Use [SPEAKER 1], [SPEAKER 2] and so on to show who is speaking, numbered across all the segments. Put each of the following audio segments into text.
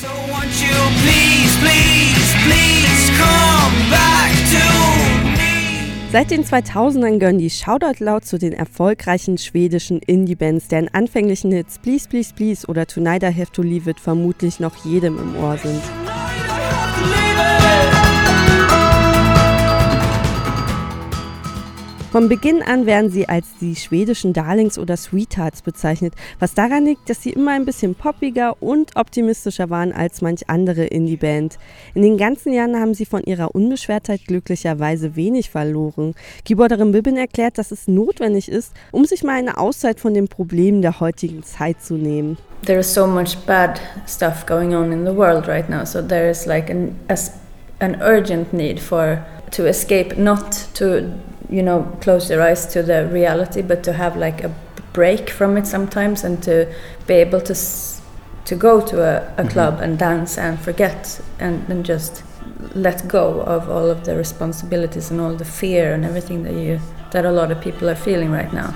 [SPEAKER 1] So won't you please, please, please come back to me?
[SPEAKER 2] Seit den 2000ern gehören die Shoutout Loud zu den erfolgreichen schwedischen Indie-Bands, deren anfänglichen Hits Please Please Please oder Tonight I Have to Leave It vermutlich noch jedem im Ohr sind. Von Beginn an werden sie als die schwedischen Darlings oder Sweethearts bezeichnet, was daran liegt, dass sie immer ein bisschen poppiger und optimistischer waren als manch andere Indie-Band. In den ganzen Jahren haben sie von ihrer Unbeschwertheit glücklicherweise wenig verloren. Keyboarderin Bibin erklärt, dass es notwendig ist, um sich mal eine Auszeit von den Problemen der heutigen Zeit zu nehmen.
[SPEAKER 3] There is so much bad stuff going on in the world right now, so there is like an, an urgent need for to escape, not to you know close your eyes to the reality but to have like a break from it sometimes and to be able to s- to go to a, a mm-hmm. club and dance and forget and, and just let go of all of the responsibilities and all the fear and everything that you that a lot of people are feeling right now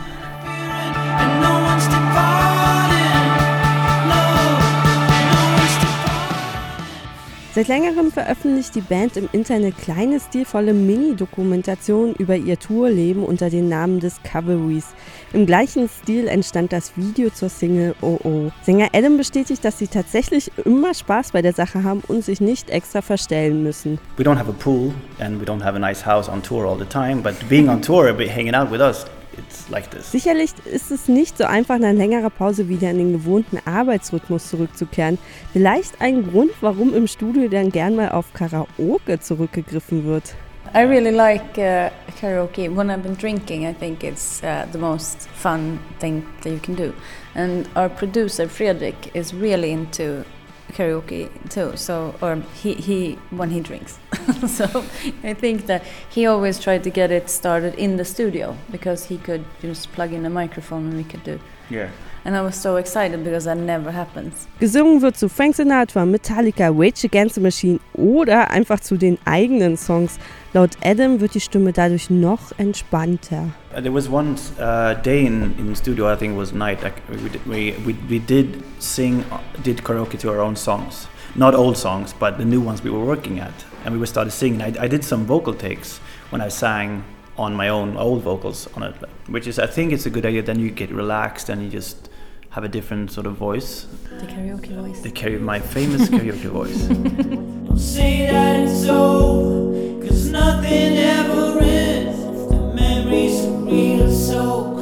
[SPEAKER 2] Seit längerem veröffentlicht die Band im Internet kleine, stilvolle Mini-Dokumentationen über ihr Tourleben unter dem Namen Discoveries. Im gleichen Stil entstand das Video zur Single Oh Oh. Sänger Adam bestätigt, dass sie tatsächlich immer Spaß bei der Sache haben und sich nicht extra verstellen müssen.
[SPEAKER 4] we don't have a pool and we don't have a nice house on tour all the time, but being on tour, hanging out with us, it's like this.
[SPEAKER 2] Sicherlich ist es nicht so einfach, nach längerer Pause wieder in den gewohnten Arbeitsrhythmus zurückzukehren. Vielleicht ein Grund, warum im Studio dann gern mal auf Karaoke zurückgegriffen wird.
[SPEAKER 3] I really like uh, karaoke. When I've been drinking, I think it's uh, the most fun thing that you can do. And our producer Fredrik is really into karaoke too. So, or he, he when he drinks. so I think that he always tried to get it started in the studio because he could just plug in a microphone and we could do.
[SPEAKER 4] Yeah.
[SPEAKER 3] And I was so excited because that never happens.
[SPEAKER 2] Gesungen wird zu Frank Sinatra, Metallica, Rage Against the Machine oder einfach zu den eigenen Songs. Laut Adam wird die Stimme dadurch noch entspannter.
[SPEAKER 4] Uh, There was one uh, day in, in studio, I think it was night, like we did, we, we, we did sing, uh, did karaoke to our own songs. Not old songs, but the new ones we were working at. And we were started singing. I, I did some vocal takes when I sang on my own old vocals on it, which is, I think it's a good idea. Then you get relaxed and you just have a different sort of voice.
[SPEAKER 3] The karaoke voice.
[SPEAKER 4] The karaoke, my famous karaoke voice.
[SPEAKER 1] Don't say that it's over, cause nothing ever ends. The memories are real, so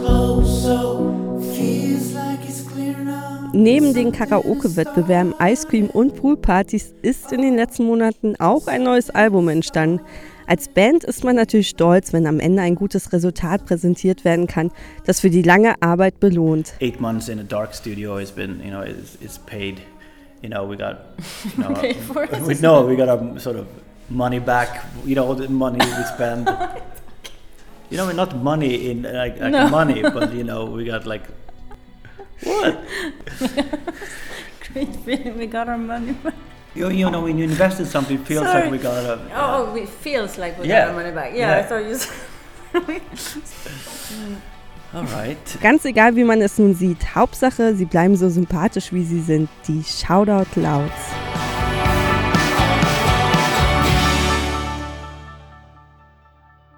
[SPEAKER 2] Neben den Karaoke-Wettbewerben, Ice Cream und Poolpartys ist in den letzten Monaten auch ein neues Album entstanden. Als Band ist man natürlich stolz, wenn am Ende ein gutes Resultat präsentiert werden kann, das für die lange Arbeit belohnt.
[SPEAKER 4] Eight months in a dark studio has been, you know, it's, it's paid. You know, we got, you know,
[SPEAKER 3] Paid for it.
[SPEAKER 4] we no, we got our sort of money back. You know, all the money we spend. you know, not money in like, like
[SPEAKER 3] No.
[SPEAKER 4] money, but you know, we got like what?
[SPEAKER 3] Great feeling. We got our money back.
[SPEAKER 4] You, you know, when you invest in something, it feels
[SPEAKER 3] Sorry.
[SPEAKER 4] like we got a.
[SPEAKER 3] Oh, it feels like we
[SPEAKER 4] Yeah.
[SPEAKER 3] got our money back. Yeah, I
[SPEAKER 4] Yeah.
[SPEAKER 3] thought you said.
[SPEAKER 4] All right.
[SPEAKER 2] Ganz egal, wie man es nun sieht, Hauptsache, sie bleiben so sympathisch, wie sie sind. Die Shoutout Louds.